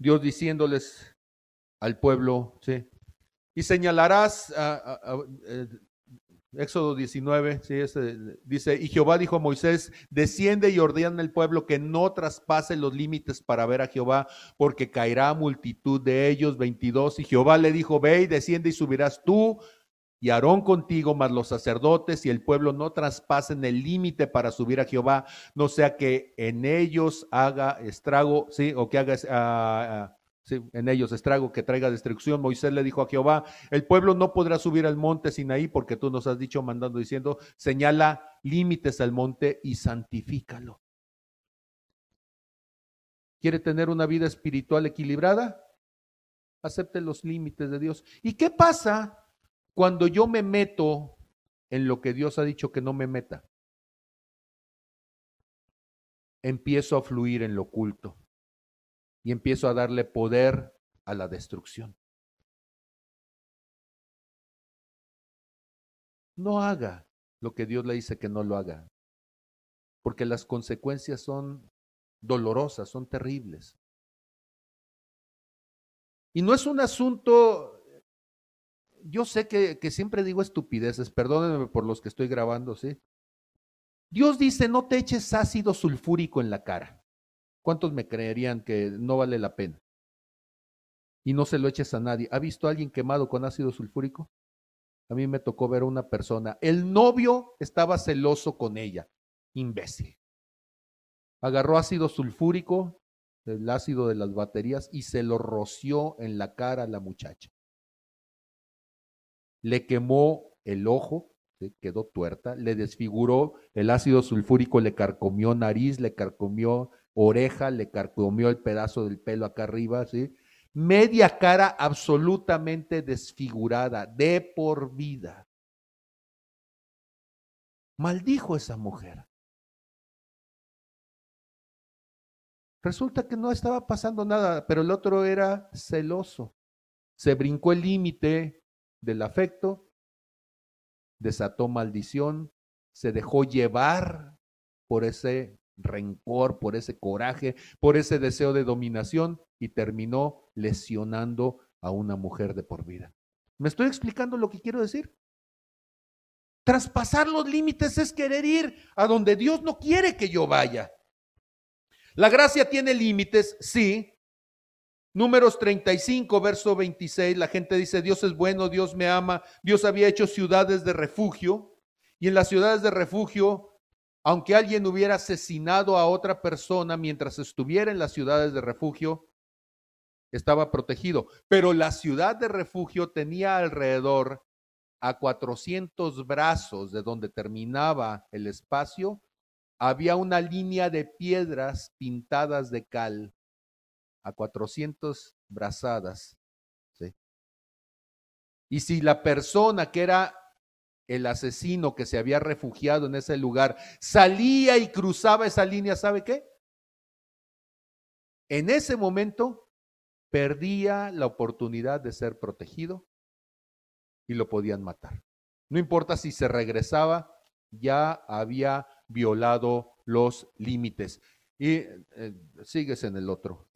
Speaker 1: Dios diciéndoles al pueblo, ¿sí? Y señalarás, eh, Éxodo 19, ¿sí? dice, y Jehová dijo a Moisés, desciende y ordena al pueblo que no traspase los límites para ver a Jehová, porque caerá multitud de ellos. 22, y Jehová le dijo, ve y desciende y subirás tú y Aarón contigo, más los sacerdotes y el pueblo no traspasen el límite para subir a Jehová, no sea que en ellos haga estrago, sí, o que haga uh, en ellos estrago, que traiga destrucción. Moisés le dijo a Jehová, el pueblo no podrá subir al monte Sinaí porque tú nos has dicho mandando diciendo, señala límites al monte y santifícalo. ¿Quiere tener una vida espiritual equilibrada? Acepte los límites de Dios. ¿Y qué pasa cuando yo me meto en lo que Dios ha dicho que no me meta? Empiezo a fluir en lo oculto y empiezo a darle poder a la destrucción. No haga lo que Dios le dice que no lo haga, porque las consecuencias son dolorosas, son terribles. Y no es un asunto, yo sé que, siempre digo estupideces, perdónenme por los que estoy grabando, ¿sí? Dios dice, no te eches ácido sulfúrico en la cara. ¿Cuántos me creerían que no vale la pena? Y no se lo eches a nadie. ¿Ha visto a alguien quemado con ácido sulfúrico? A mí me tocó ver a una persona. El novio estaba celoso con ella. Imbécil agarró ácido sulfúrico, el ácido de las baterías, y se lo roció en la cara a la muchacha. Le quemó el ojo, quedó tuerta, le desfiguró, el ácido sulfúrico le carcomió nariz, le carcomió oreja, le carcomió el pedazo del pelo acá arriba, ¿sí? Media cara absolutamente desfigurada, de por vida. Maldijo esa mujer. Resulta que no estaba pasando nada, pero el otro era celoso. Se brincó el límite del afecto, desató maldición, se dejó llevar por ese rencor, por ese coraje, por ese deseo de dominación y terminó lesionando a una mujer de por vida. ¿Me estoy explicando lo que quiero decir? Traspasar los límites es querer ir a donde Dios no quiere que yo vaya. La gracia tiene límites, sí. Números 35, verso 26, la gente dice, Dios es bueno, Dios me ama, Dios había hecho ciudades de refugio, y en las ciudades de refugio, aunque alguien hubiera asesinado a otra persona mientras estuviera en las ciudades de refugio, estaba protegido. Pero la ciudad de refugio tenía alrededor a 400 brazos de donde terminaba el espacio había una línea de piedras pintadas de cal a 400 brazadas. Y si la persona que era el asesino que se había refugiado en ese lugar salía y cruzaba esa línea, ¿sabe qué? En ese momento perdía la oportunidad de ser protegido y lo podían matar. No importa si se regresaba, ya había violado los límites. Y eh, sigues en el otro.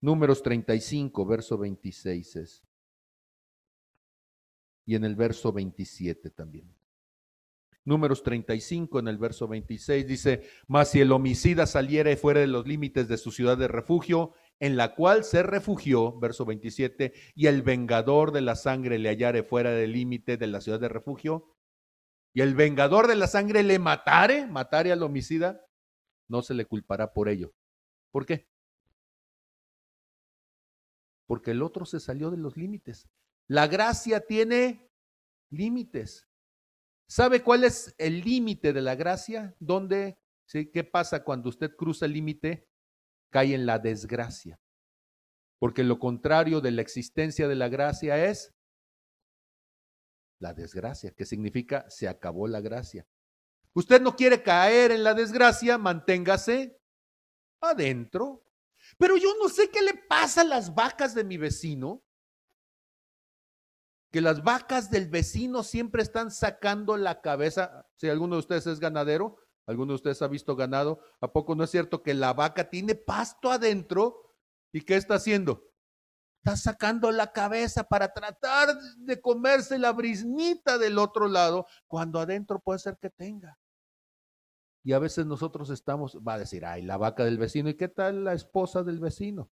Speaker 1: Números 35, verso 26 es. Y en el verso 27 también. Números 35 en el verso 26 dice, mas si el homicida saliera fuera de los límites de su ciudad de refugio, en la cual se refugió, verso 27, y el vengador de la sangre le hallare fuera del límite de la ciudad de refugio, y el vengador de la sangre le matare, matare al homicida, no se le culpará por ello. ¿Por qué? Porque el otro se salió de los límites. La gracia tiene límites. ¿Sabe cuál es el límite de la gracia? ¿Dónde? ¿Qué pasa cuando usted cruza el límite? Cae en la desgracia. Porque lo contrario de la existencia de la gracia es la desgracia, que significa se acabó la gracia. Usted no quiere caer en la desgracia, manténgase adentro. Pero yo no sé qué le pasa a las vacas de mi vecino, que las vacas del vecino siempre están sacando la cabeza. Si alguno de ustedes es ganadero, alguno de ustedes ha visto ganado, ¿a poco no es cierto que la vaca tiene pasto adentro? ¿Y qué está haciendo? está sacando la cabeza para tratar de comerse la brisnita del otro lado, cuando adentro puede ser que tenga. Y a veces nosotros estamos, va a decir, ay, la vaca del vecino, ¿y qué tal la esposa del vecino?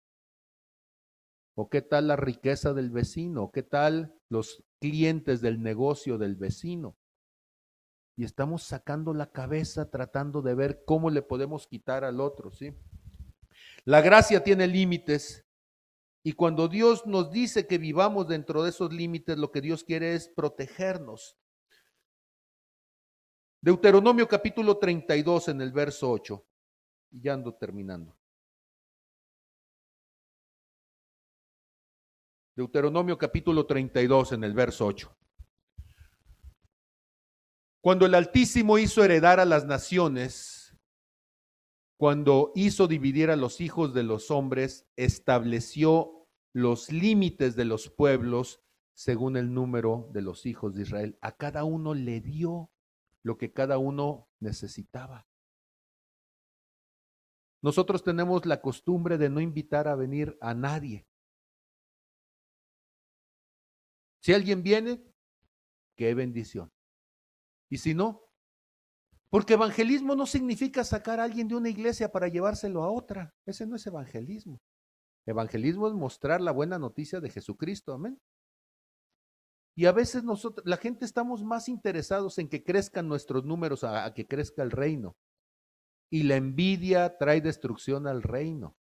Speaker 1: ¿O qué tal la riqueza del vecino? ¿Qué tal los clientes del negocio del vecino. Y estamos sacando la cabeza tratando de ver cómo le podemos quitar al otro, ¿sí? La gracia tiene límites y cuando Dios nos dice que vivamos dentro de esos límites, lo que Dios quiere es protegernos. Deuteronomio capítulo 32 en el verso 8. Y ya ando terminando. Deuteronomio capítulo 32 en el verso 8. Cuando el Altísimo hizo heredar a las naciones, cuando hizo dividir a los hijos de los hombres, estableció los límites de los pueblos según el número de los hijos de Israel. A cada uno le dio lo que cada uno necesitaba. Nosotros tenemos la costumbre de no invitar a venir a nadie. Si alguien viene, qué bendición. Y si no, porque evangelismo no significa sacar a alguien de una iglesia para llevárselo a otra. Ese no es evangelismo. Evangelismo es mostrar la buena noticia de Jesucristo. Amén. Y a veces nosotros, la gente estamos más interesados en que crezcan nuestros números a, a que crezca el reino. Y la envidia trae destrucción al reino.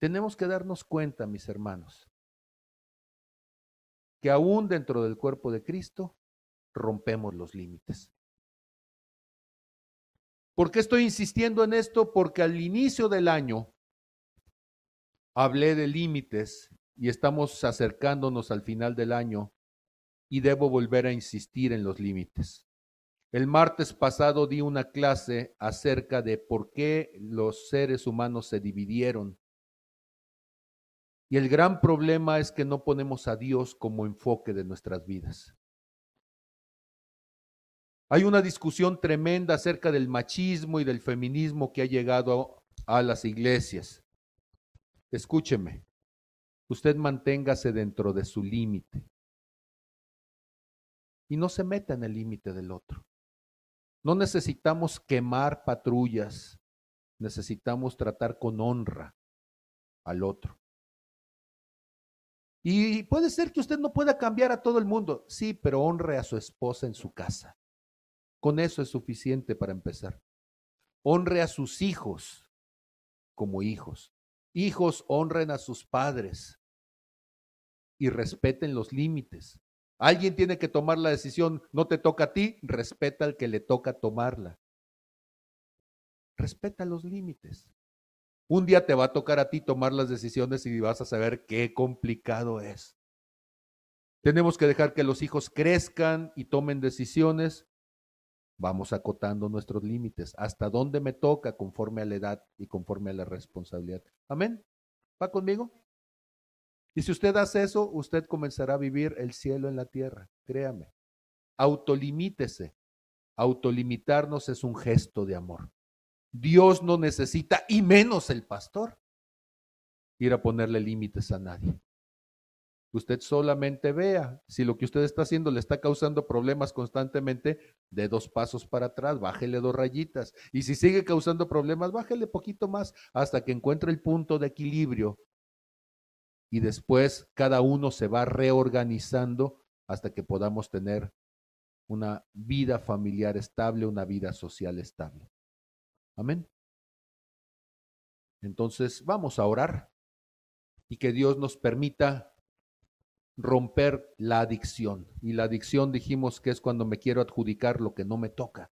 Speaker 1: Tenemos que darnos cuenta, mis hermanos, que aún dentro del cuerpo de Cristo rompemos los límites. ¿Por qué estoy insistiendo en esto? Porque al inicio del año hablé de límites y estamos acercándonos al final del año y debo volver a insistir en los límites. El martes pasado di una clase acerca de por qué los seres humanos se dividieron y el gran problema es que no ponemos a Dios como enfoque de nuestras vidas. Hay una discusión tremenda acerca del machismo y del feminismo que ha llegado a, las iglesias. Escúcheme, usted manténgase dentro de su límite y no se meta en el límite del otro. No necesitamos quemar patrullas, necesitamos tratar con honra al otro. Y puede ser que usted no pueda cambiar a todo el mundo, sí, pero honre a su esposa en su casa. Con eso es suficiente para empezar. Honre a sus hijos como hijos. Hijos honren a sus padres y respeten los límites. Alguien tiene que tomar la decisión, no te toca a ti, respeta al que le toca tomarla. Respeta los límites. Un día te va a tocar a ti tomar las decisiones y vas a saber qué complicado es. Tenemos que dejar que los hijos crezcan y tomen decisiones. Vamos acotando nuestros límites. ¿Hasta dónde me toca conforme a la edad y conforme a la responsabilidad? Amén. ¿Va conmigo? Y si usted hace eso, usted comenzará a vivir el cielo en la tierra. Créame. Autolimítese. Autolimitarnos es un gesto de amor. Dios no necesita, y menos el pastor, ir a ponerle límites a nadie. Usted solamente vea si lo que usted está haciendo le está causando problemas constantemente, de dos pasos para atrás, bájele dos rayitas. Y si sigue causando problemas, bájele poquito más hasta que encuentre el punto de equilibrio. Y después cada uno se va reorganizando hasta que podamos tener una vida familiar estable, una vida social estable. Amén. Entonces vamos a orar y que Dios nos permita romper la adicción. Y la adicción dijimos que es cuando me quiero adjudicar lo que no me toca,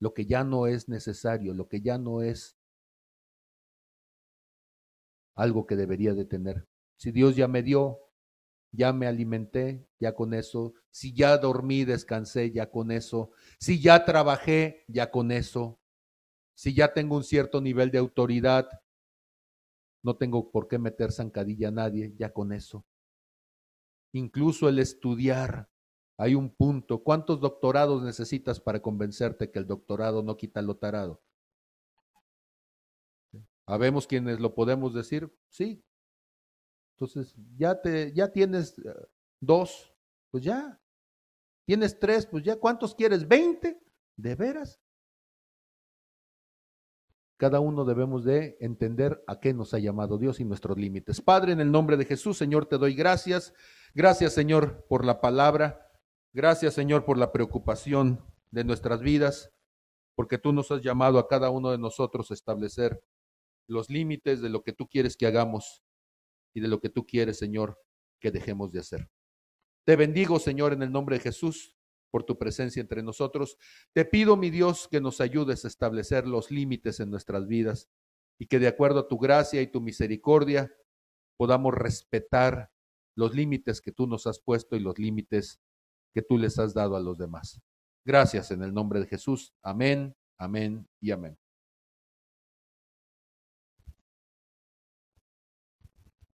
Speaker 1: lo que ya no es necesario, lo que ya no es algo que debería de tener. Si Dios ya me dio, ya me alimenté, ya con eso. Si ya dormí, descansé, ya con eso. Si ya trabajé, ya con eso si ya tengo un cierto nivel de autoridad, no tengo por qué meter zancadilla a nadie, ya con eso. Incluso el estudiar, hay un punto. ¿Cuántos doctorados necesitas para convencerte que el doctorado no quita lo tarado? ¿Habemos quienes lo podemos decir? Sí. Entonces, ya, te, ya tienes eh, dos, pues ya. Tienes tres, pues ya. ¿Cuántos quieres? ¿Veinte? ¿De veras? Cada uno debemos de entender a qué nos ha llamado Dios y nuestros límites. Padre, en el nombre de Jesús, Señor, te doy gracias. Gracias, Señor, por la palabra. Gracias, Señor, por la preocupación de nuestras vidas, porque tú nos has llamado a cada uno de nosotros a establecer los límites de lo que tú quieres que hagamos y de lo que tú quieres, Señor, que dejemos de hacer. Te bendigo, Señor, en el nombre de Jesús, por tu presencia entre nosotros. Te pido, mi Dios, que nos ayudes a establecer los límites en nuestras vidas y que de acuerdo a tu gracia y tu misericordia podamos respetar los límites que tú nos has puesto y los límites que tú les has dado a los demás. Gracias en el nombre de Jesús. Amén, amén y amén.